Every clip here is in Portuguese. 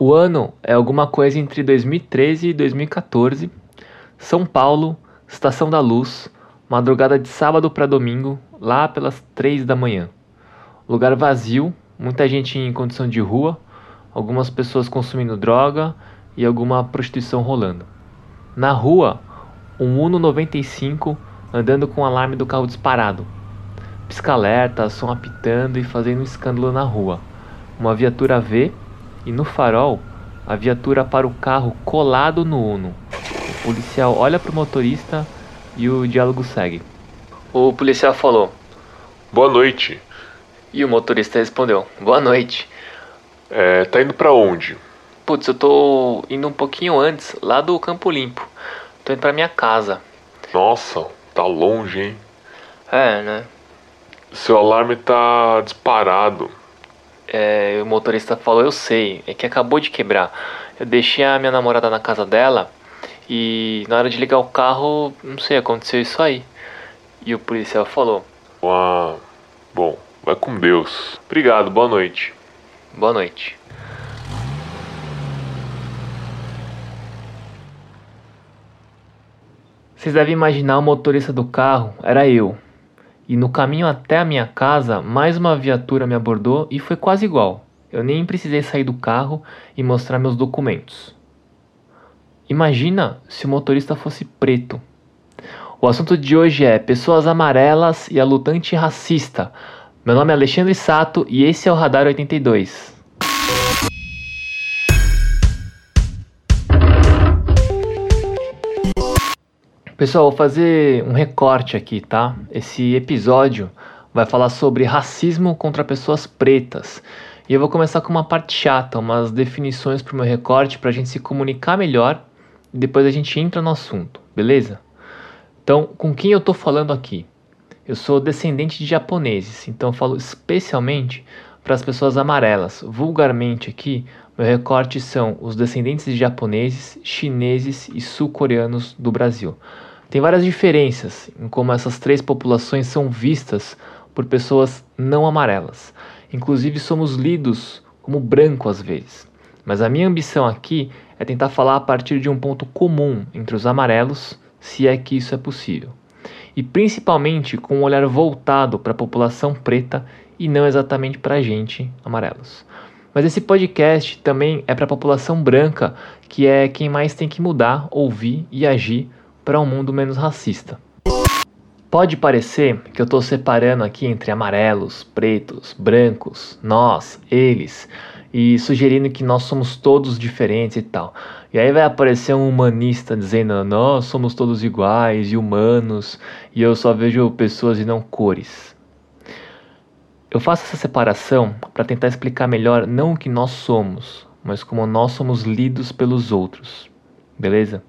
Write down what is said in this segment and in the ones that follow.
O ano é alguma coisa entre 2013 e 2014. São Paulo, Estação da Luz, madrugada de sábado para domingo, lá pelas 3 da manhã. Lugar vazio, muita gente em condição de rua, algumas pessoas consumindo droga e alguma prostituição rolando. Na rua, um Uno 95 andando com o alarme do carro disparado. Pisca-alerta, som apitando e fazendo um escândalo na rua. Uma viatura vê e no farol a viatura para o carro colado no Uno. O policial olha para o motorista e o diálogo segue. O policial falou: Boa noite. E o motorista respondeu: Boa noite. É, tá indo pra onde? Putz, eu tô indo um pouquinho antes, lá do Campo Limpo. Tô indo pra minha casa. Nossa, tá longe, hein? É, né? Seu alarme tá disparado. É, o motorista falou: Eu sei, é que acabou de quebrar. Eu deixei a minha namorada na casa dela e na hora de ligar o carro, não sei, aconteceu isso aí. E o policial falou: Ah, bom, vai com Deus. Obrigado, boa noite. Boa noite. Vocês devem imaginar o motorista do carro era eu. E no caminho até a minha casa, mais uma viatura me abordou e foi quase igual. Eu nem precisei sair do carro e mostrar meus documentos. Imagina se o motorista fosse preto. O assunto de hoje é pessoas amarelas e a lutante racista. Meu nome é Alexandre Sato e esse é o Radar 82. Pessoal, vou fazer um recorte aqui, tá? Esse episódio vai falar sobre racismo contra pessoas pretas. E eu vou começar com uma parte chata, umas definições para o meu recorte para a gente se comunicar melhor e depois a gente entra no assunto, beleza? Então, com quem eu estou falando aqui? Eu sou descendente de japoneses, então eu falo especialmente para as pessoas amarelas. Vulgarmente aqui, meu recorte são os descendentes de japoneses, chineses e sul-coreanos do Brasil. Tem várias diferenças em como essas três populações são vistas por pessoas não amarelas. Inclusive, somos lidos como branco às vezes. Mas a minha ambição aqui é tentar falar a partir de um ponto comum entre os amarelos, se é que isso é possível. E principalmente com um olhar voltado para a população preta e não exatamente para a gente, amarelos. Mas esse podcast também é para a população branca, que é quem mais tem que mudar, ouvir e agir para um mundo menos racista. Pode parecer que eu estou separando aqui entre amarelos, pretos, brancos, nós, eles, e sugerindo que nós somos todos diferentes e tal. E aí vai aparecer um humanista dizendo nós somos todos iguais e humanos e eu só vejo pessoas e não cores. Eu faço essa separação para tentar explicar melhor não o que nós somos, mas como nós somos lidos pelos outros. Beleza?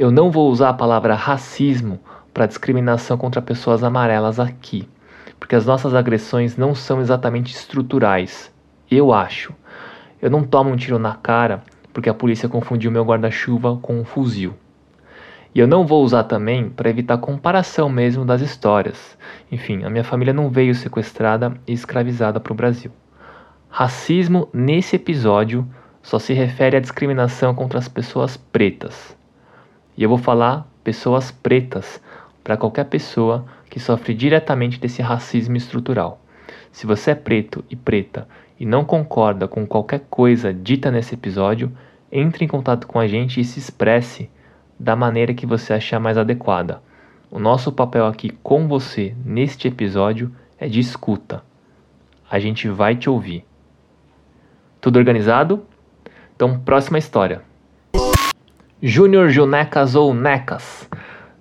Eu não vou usar a palavra racismo para discriminação contra pessoas amarelas aqui, porque as nossas agressões não são exatamente estruturais. Eu acho. Eu não tomo um tiro na cara porque a polícia confundiu meu guarda-chuva com um fuzil. E eu não vou usar também para evitar comparação mesmo das histórias. Enfim, a minha família não veio sequestrada e escravizada para o Brasil. Racismo nesse episódio só se refere à discriminação contra as pessoas pretas. E eu vou falar pessoas pretas para qualquer pessoa que sofre diretamente desse racismo estrutural. Se você é preto e preta e não concorda com qualquer coisa dita nesse episódio, entre em contato com a gente e se expresse da maneira que você achar mais adequada. O nosso papel aqui com você neste episódio é de escuta. A gente vai te ouvir. Tudo organizado? Então, próxima história. Júnior Junecas ou Necas.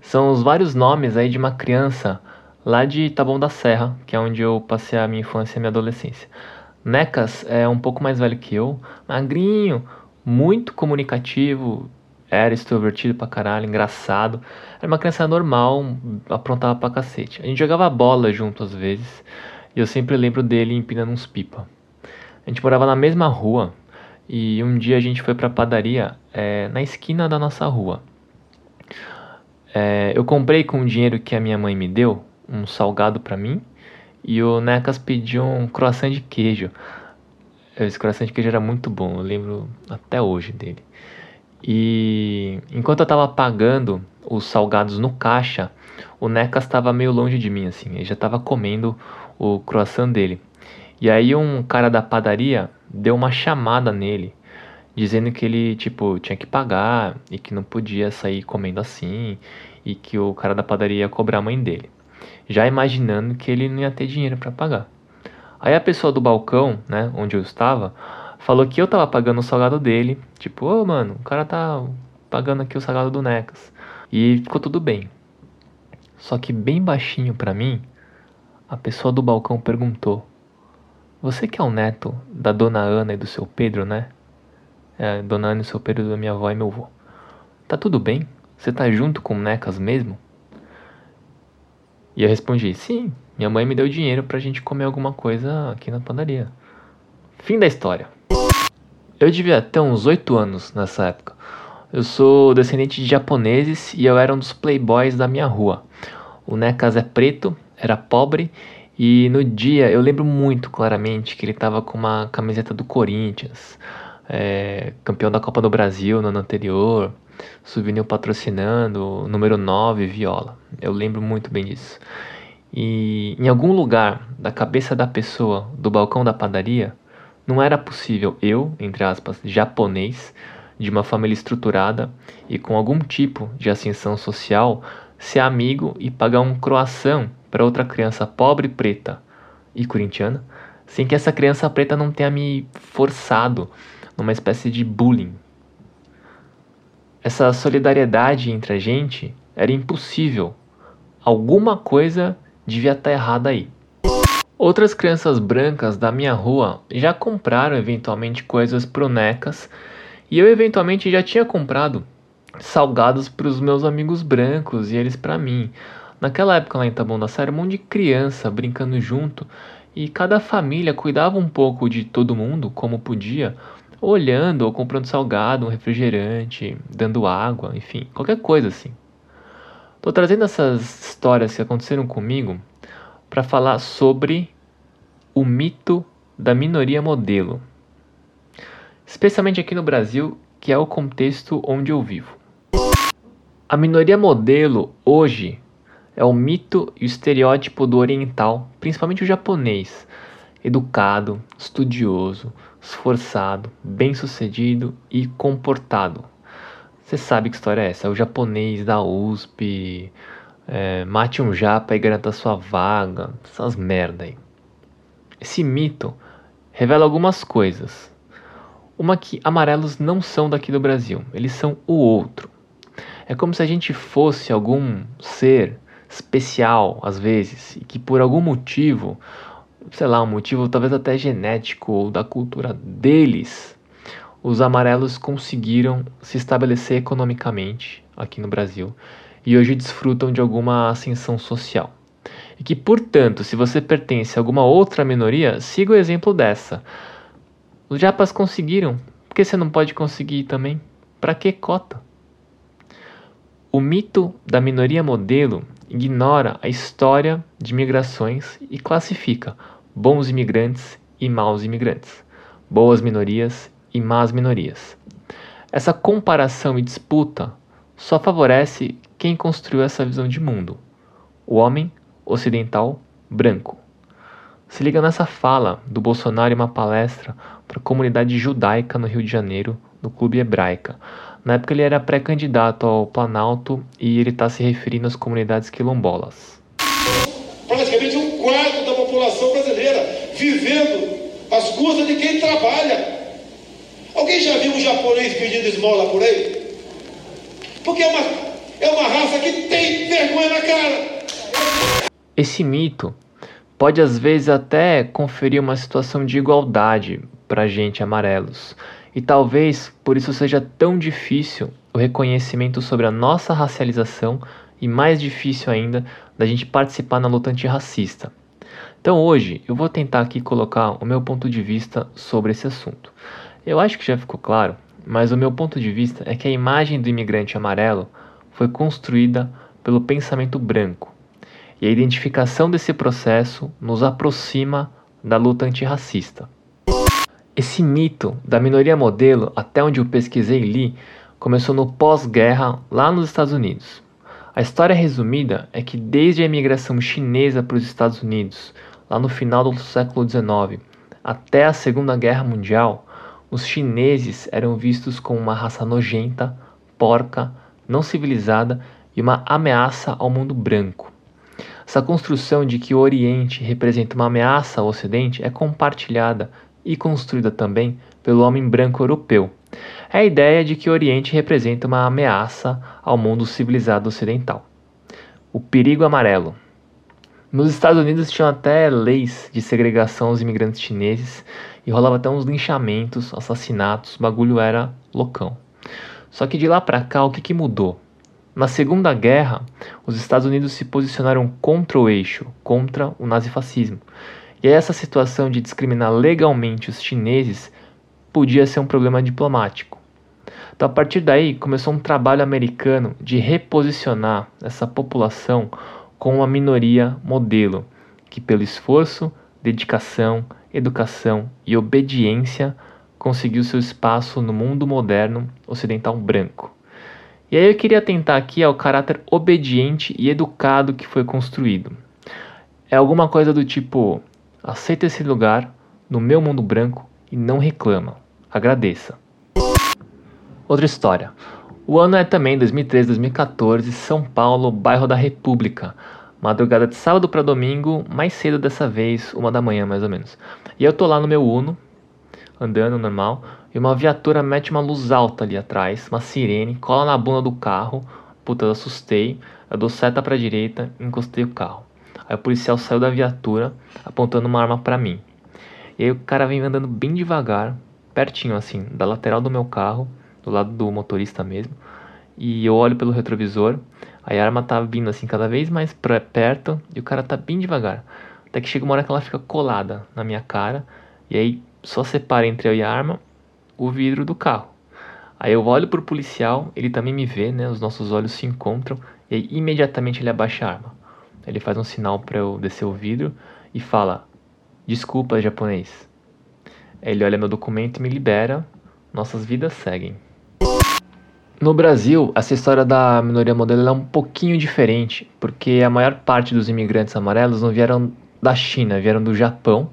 São os vários nomes aí de uma criança lá de Taboão da Serra, que é onde eu passei a minha infância e a minha adolescência. Necas é um pouco mais velho que eu, magrinho, muito comunicativo, era extrovertido pra caralho, engraçado. Era uma criança normal, aprontava pra cacete. A gente jogava bola junto às vezes, e eu sempre lembro dele empinando uns pipa. A gente morava na mesma rua, e um dia a gente foi pra padaria é, na esquina da nossa rua. É, eu comprei com o dinheiro que a minha mãe me deu, um salgado para mim, e o Necas pediu um croissant de queijo. Esse croissant de queijo era muito bom, eu lembro até hoje dele. E enquanto eu tava pagando os salgados no caixa, o Necas estava meio longe de mim, assim. Ele já estava comendo o croissant dele. E aí um cara da padaria deu uma chamada nele, dizendo que ele, tipo, tinha que pagar e que não podia sair comendo assim e que o cara da padaria ia cobrar a mãe dele. Já imaginando que ele não ia ter dinheiro para pagar. Aí a pessoa do balcão, né, onde eu estava, falou que eu tava pagando o salgado dele. Tipo, ô oh, mano, o cara tá pagando aqui o salgado do Necas. E ficou tudo bem. Só que bem baixinho para mim, a pessoa do balcão perguntou: Você que é o neto da dona Ana e do seu Pedro, né? É, dona Ana e seu Pedro da minha avó e meu avô. Tá tudo bem? Você tá junto com Necas mesmo? E eu respondi: Sim, minha mãe me deu dinheiro pra gente comer alguma coisa aqui na padaria. Fim da história. Eu devia ter uns 8 anos nessa época. Eu sou descendente de japoneses e eu era um dos playboys da minha rua. O Nekas é preto, era pobre e no dia eu lembro muito claramente que ele estava com uma camiseta do Corinthians, é, campeão da Copa do Brasil no ano anterior, souvenir patrocinando, número 9, viola. Eu lembro muito bem disso. E em algum lugar da cabeça da pessoa do balcão da padaria não era possível eu, entre aspas, japonês, de uma família estruturada e com algum tipo de ascensão social, ser amigo e pagar um croissant para outra criança pobre, preta e corintiana, sem que essa criança preta não tenha me forçado numa espécie de bullying. Essa solidariedade entre a gente era impossível. Alguma coisa devia estar errada aí. Outras crianças brancas da minha rua já compraram eventualmente coisas pro Necas e eu eventualmente já tinha comprado salgados para os meus amigos brancos e eles para mim. Naquela época lá em Taboão da Serra, um monte de criança brincando junto e cada família cuidava um pouco de todo mundo como podia, olhando ou comprando salgado, um refrigerante, dando água, enfim, qualquer coisa assim. Tô trazendo essas histórias que aconteceram comigo para falar sobre o mito da minoria modelo, especialmente aqui no Brasil, que é o contexto onde eu vivo. A minoria modelo hoje é o mito e o estereótipo do oriental, principalmente o japonês, educado, estudioso, esforçado, bem-sucedido e comportado. Você sabe que história é essa? É o japonês da USP, é, mate um japa e garanta sua vaga, essas merda aí. Esse mito revela algumas coisas. Uma que amarelos não são daqui do Brasil, eles são o outro. É como se a gente fosse algum ser especial, às vezes, e que por algum motivo, sei lá, um motivo talvez até genético ou da cultura deles, os amarelos conseguiram se estabelecer economicamente aqui no Brasil e hoje desfrutam de alguma ascensão social. E que, portanto, se você pertence a alguma outra minoria, siga o exemplo dessa. Os japas conseguiram, por que você não pode conseguir também? Para que cota? O mito da minoria modelo ignora a história de migrações e classifica bons imigrantes e maus imigrantes, boas minorias e más minorias. Essa comparação e disputa só favorece quem construiu essa visão de mundo: o homem ocidental branco. Se liga nessa fala do Bolsonaro em uma palestra para a comunidade judaica no Rio de Janeiro, no Clube Hebraica. Na época ele era pré-candidato ao Planalto e ele está se referindo às comunidades quilombolas. Praticamente um quarto da população brasileira vivendo às custas de quem trabalha. Alguém já viu um japonês pedindo esmola por aí? Porque é uma é uma raça que tem vergonha na cara. Esse mito pode às vezes até conferir uma situação de igualdade para gente amarelos. E talvez por isso seja tão difícil o reconhecimento sobre a nossa racialização e mais difícil ainda da gente participar na luta antirracista. Então hoje eu vou tentar aqui colocar o meu ponto de vista sobre esse assunto. Eu acho que já ficou claro, mas o meu ponto de vista é que a imagem do imigrante amarelo foi construída pelo pensamento branco, e a identificação desse processo nos aproxima da luta antirracista. Esse mito da minoria modelo, até onde eu pesquisei e li, começou no pós-guerra lá nos Estados Unidos. A história resumida é que desde a imigração chinesa para os Estados Unidos, lá no final do século XIX, até a Segunda Guerra Mundial, os chineses eram vistos como uma raça nojenta, porca, não civilizada e uma ameaça ao mundo branco. Essa construção de que o Oriente representa uma ameaça ao Ocidente é compartilhada e construída também pelo homem branco europeu. É a ideia de que o Oriente representa uma ameaça ao mundo civilizado ocidental. O perigo amarelo. Nos Estados Unidos tinham até leis de segregação aos imigrantes chineses e rolava até uns linchamentos, assassinatos, o bagulho era loucão. Só que de lá para cá, o que, que mudou? Na Segunda Guerra, os Estados Unidos se posicionaram contra o eixo, contra o nazifascismo. E essa situação de discriminar legalmente os chineses podia ser um problema diplomático. Então, a partir daí, começou um trabalho americano de reposicionar essa população como uma minoria modelo, que pelo esforço, dedicação, educação e obediência conseguiu seu espaço no mundo moderno ocidental branco. E aí eu queria atentar aqui ao caráter obediente e educado que foi construído. É alguma coisa do tipo: aceita esse lugar no meu mundo branco e não reclama. Agradeça. Outra história. O ano é também 2013, 2014, São Paulo, bairro da República. Madrugada de sábado para domingo, mais cedo dessa vez, uma da manhã mais ou menos. E eu tô lá no meu Uno, andando normal, e uma viatura mete uma luz alta ali atrás, uma sirene, cola na bunda do carro. Puta, eu assustei. Eu dou seta pra direita, encostei o carro. Aí o policial saiu da viatura, apontando uma arma para mim. E aí o cara vem andando bem devagar, pertinho assim, da lateral do meu carro, do lado do motorista mesmo. E eu olho pelo retrovisor, aí a arma tá vindo assim cada vez mais pra perto e o cara tá bem devagar. Até que chega uma hora que ela fica colada na minha cara, e aí só separa entre eu e a arma o vidro do carro. Aí eu olho pro policial, ele também me vê, né? Os nossos olhos se encontram e aí, imediatamente ele abaixa a arma. Ele faz um sinal para eu descer o vidro e fala: "Desculpa, japonês". Ele olha meu documento e me libera. Nossas vidas seguem. No Brasil, essa história da minoria modelo é um pouquinho diferente, porque a maior parte dos imigrantes amarelos não vieram da China, vieram do Japão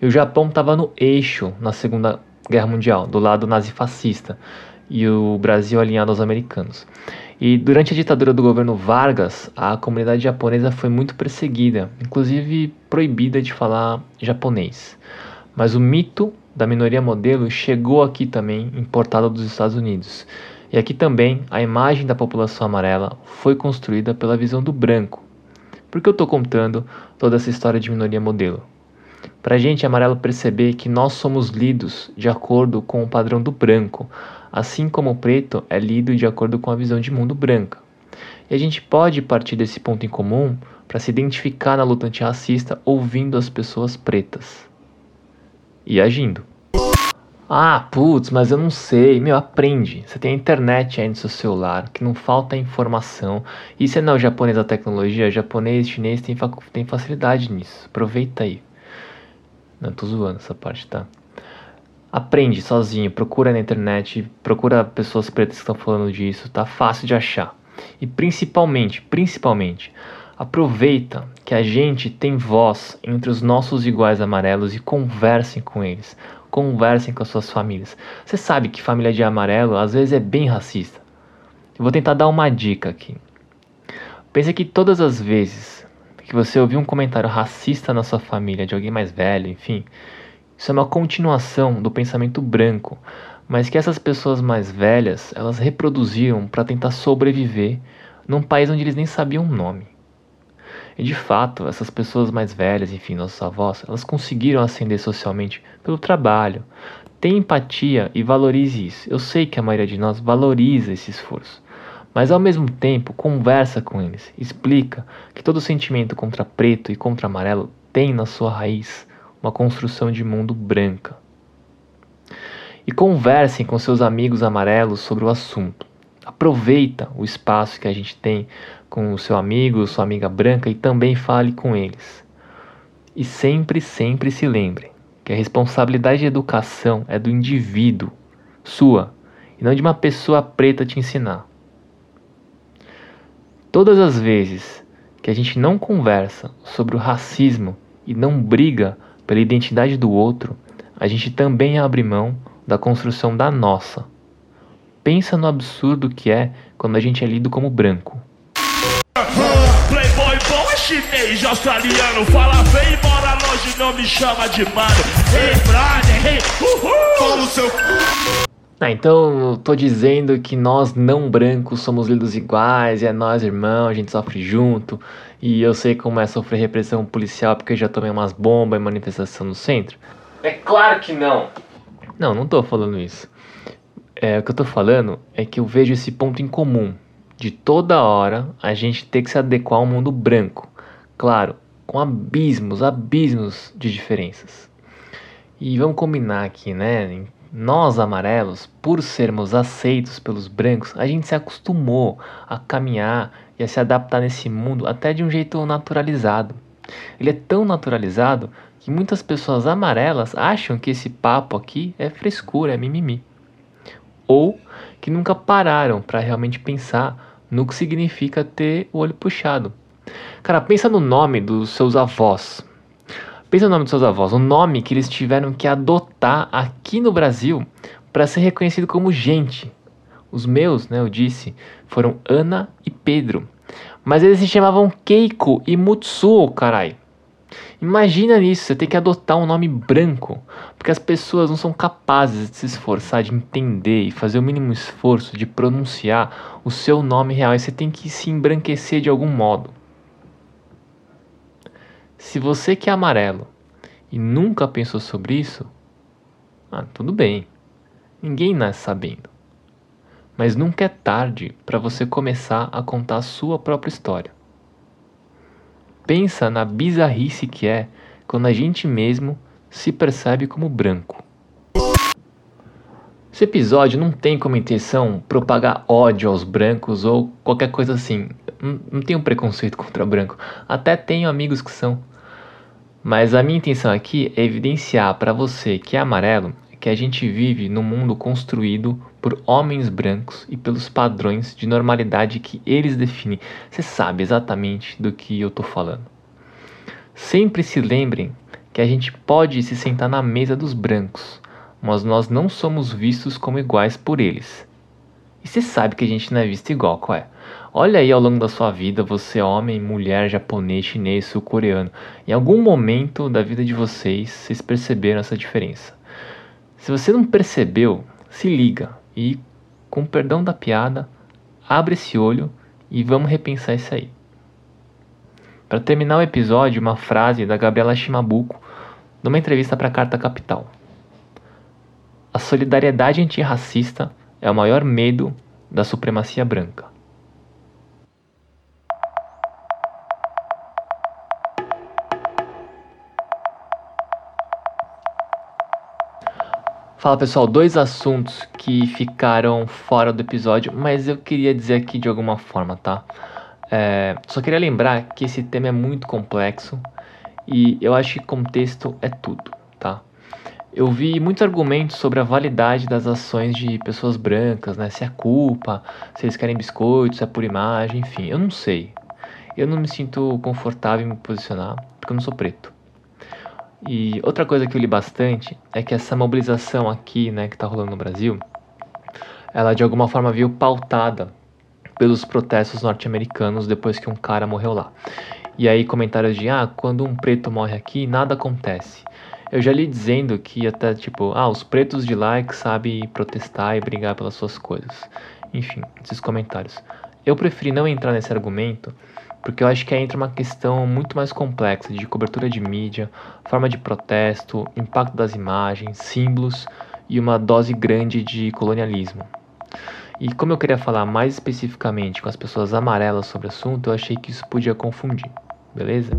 e o Japão estava no eixo na Segunda Guerra Mundial, do lado nazifascista, e o Brasil alinhado aos americanos. E durante a ditadura do governo Vargas, a comunidade japonesa foi muito perseguida, inclusive proibida de falar japonês. Mas o mito da minoria modelo chegou aqui também, importado dos Estados Unidos. E aqui também a imagem da população amarela foi construída pela visão do branco. Por que eu estou contando toda essa história de minoria modelo? Para a gente amarelo perceber que nós somos lidos de acordo com o padrão do branco, assim como o preto é lido de acordo com a visão de mundo branca. E a gente pode partir desse ponto em comum para se identificar na luta antirracista ouvindo as pessoas pretas e agindo. Ah, putz, mas eu não sei. Meu, aprende. Você tem a internet aí no seu celular, que não falta informação. Não é o japonês da tecnologia, japonês, chinês tem, tem facilidade nisso. Aproveita aí. Não, tô zoando essa parte, tá? Aprende sozinho, procura na internet, procura pessoas pretas que estão falando disso, tá fácil de achar. E principalmente, principalmente, aproveita que a gente tem voz entre os nossos iguais amarelos e conversem com eles. Conversem com as suas famílias. Você sabe que família de amarelo às vezes é bem racista. Eu vou tentar dar uma dica aqui. Pense que todas as vezes que você ouviu um comentário racista na sua família, de alguém mais velho, enfim, isso é uma continuação do pensamento branco, mas que essas pessoas mais velhas, elas reproduziam para tentar sobreviver num país onde eles nem sabiam o nome. E de fato, essas pessoas mais velhas, enfim, nossos avós, elas conseguiram ascender socialmente pelo trabalho. Tenha empatia e valorize isso. Eu sei que a maioria de nós valoriza esse esforço mas ao mesmo tempo conversa com eles, explica que todo sentimento contra preto e contra amarelo tem na sua raiz uma construção de mundo branca. E conversem com seus amigos amarelos sobre o assunto. Aproveita o espaço que a gente tem com o seu amigo, sua amiga branca e também fale com eles. E sempre, sempre se lembre que a responsabilidade de educação é do indivíduo, sua, e não de uma pessoa preta te ensinar. Todas as vezes que a gente não conversa sobre o racismo e não briga pela identidade do outro, a gente também abre mão da construção da nossa. Pensa no absurdo que é quando a gente é lido como branco. Playboy bom é chinês, australiano, fala bem, mora longe, não me chama de mano. Hey, brother, hey, uhul! seu ah, então eu tô dizendo que nós não brancos somos lidos iguais, e é nós irmãos, a gente sofre junto, e eu sei como é sofrer repressão policial porque eu já tomei umas bombas em manifestação no centro. É claro que não! Não, não tô falando isso. É, o que eu tô falando é que eu vejo esse ponto em comum de toda hora a gente ter que se adequar ao mundo branco. Claro, com abismos, abismos de diferenças. E vamos combinar aqui, né? Nós amarelos, por sermos aceitos pelos brancos, a gente se acostumou a caminhar e a se adaptar nesse mundo até de um jeito naturalizado. Ele é tão naturalizado que muitas pessoas amarelas acham que esse papo aqui é frescura, é mimimi. Ou que nunca pararam para realmente pensar no que significa ter o olho puxado. Cara, pensa no nome dos seus avós. Pensa no nome dos seus avós, o nome que eles tiveram que adotar aqui no Brasil para ser reconhecido como gente. Os meus, né, eu disse, foram Ana e Pedro. Mas eles se chamavam Keiko e Mutsuo, carai. Imagina nisso, você tem que adotar um nome branco, porque as pessoas não são capazes de se esforçar, de entender e fazer o mínimo esforço de pronunciar o seu nome real, e você tem que se embranquecer de algum modo. Se você que é amarelo e nunca pensou sobre isso, ah, tudo bem. Ninguém nasce sabendo. Mas nunca é tarde para você começar a contar a sua própria história. Pensa na bizarrice que é quando a gente mesmo se percebe como branco. Esse episódio não tem como intenção propagar ódio aos brancos ou qualquer coisa assim. Não, tenho preconceito contra branco. Até tenho amigos que são. Mas a minha intenção aqui é evidenciar para você que é amarelo que a gente vive num mundo construído por homens brancos e pelos padrões de normalidade que eles definem. Você sabe exatamente do que eu estou falando. Sempre se lembrem que a gente pode se sentar na mesa dos brancos, mas nós não somos vistos como iguais por eles. E você sabe que a gente não é visto igual, qual é? Olha aí ao longo da sua vida, você homem, mulher, japonês, chinês, sul-coreano. Em algum momento da vida de vocês, vocês perceberam essa diferença. Se você não percebeu, se liga e, com perdão da piada, abre esse olho e vamos repensar isso aí. Para terminar o episódio, uma frase da Gabriela Shimabuko numa entrevista para a Carta Capital. A solidariedade antirracista é o maior medo da supremacia branca. Fala pessoal, dois assuntos que ficaram fora do episódio, mas eu queria dizer aqui de alguma forma, tá? É, só queria lembrar que esse tema é muito complexo e eu acho que contexto é tudo, tá? Eu vi muitos argumentos sobre a validade das ações de pessoas brancas, né? Se é culpa, se eles querem biscoitos, se é por imagem, enfim, eu não sei. Eu não me sinto confortável em me posicionar porque eu não sou preto. E outra coisa que eu li bastante é que essa mobilização aqui, né, que está rolando no Brasil, ela de alguma forma veio pautada pelos protestos norte-americanos depois que um cara morreu lá. E aí comentários de, ah, quando um preto morre aqui, nada acontece. Eu já li dizendo que até tipo, ah, os pretos de lá é que sabem protestar e brigar pelas suas coisas. Enfim, esses comentários. Eu preferi não entrar nesse argumento porque eu acho que aí entra uma questão muito mais complexa de cobertura de mídia, forma de protesto, impacto das imagens, símbolos e uma dose grande de colonialismo. E como eu queria falar mais especificamente com as pessoas amarelas sobre o assunto, eu achei que isso podia confundir, beleza?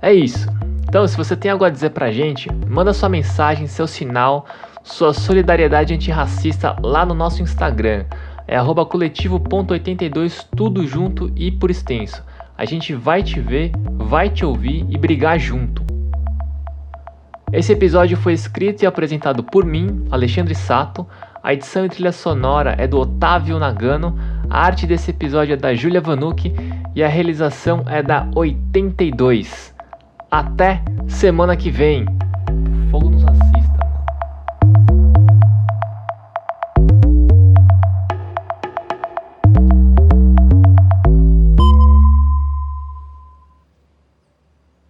É isso. Então, se você tem algo a dizer pra gente, manda sua mensagem, seu sinal, sua solidariedade antirracista lá no nosso Instagram é arroba coletivo.82, tudo junto e por extenso. A gente vai te ver, vai te ouvir e brigar junto. Esse episódio foi escrito e apresentado por mim, Alexandre Sato. A edição e trilha sonora é do Otávio Nagano. A arte desse episódio é da Julia Vanucci e a realização é da 82. Até semana que vem!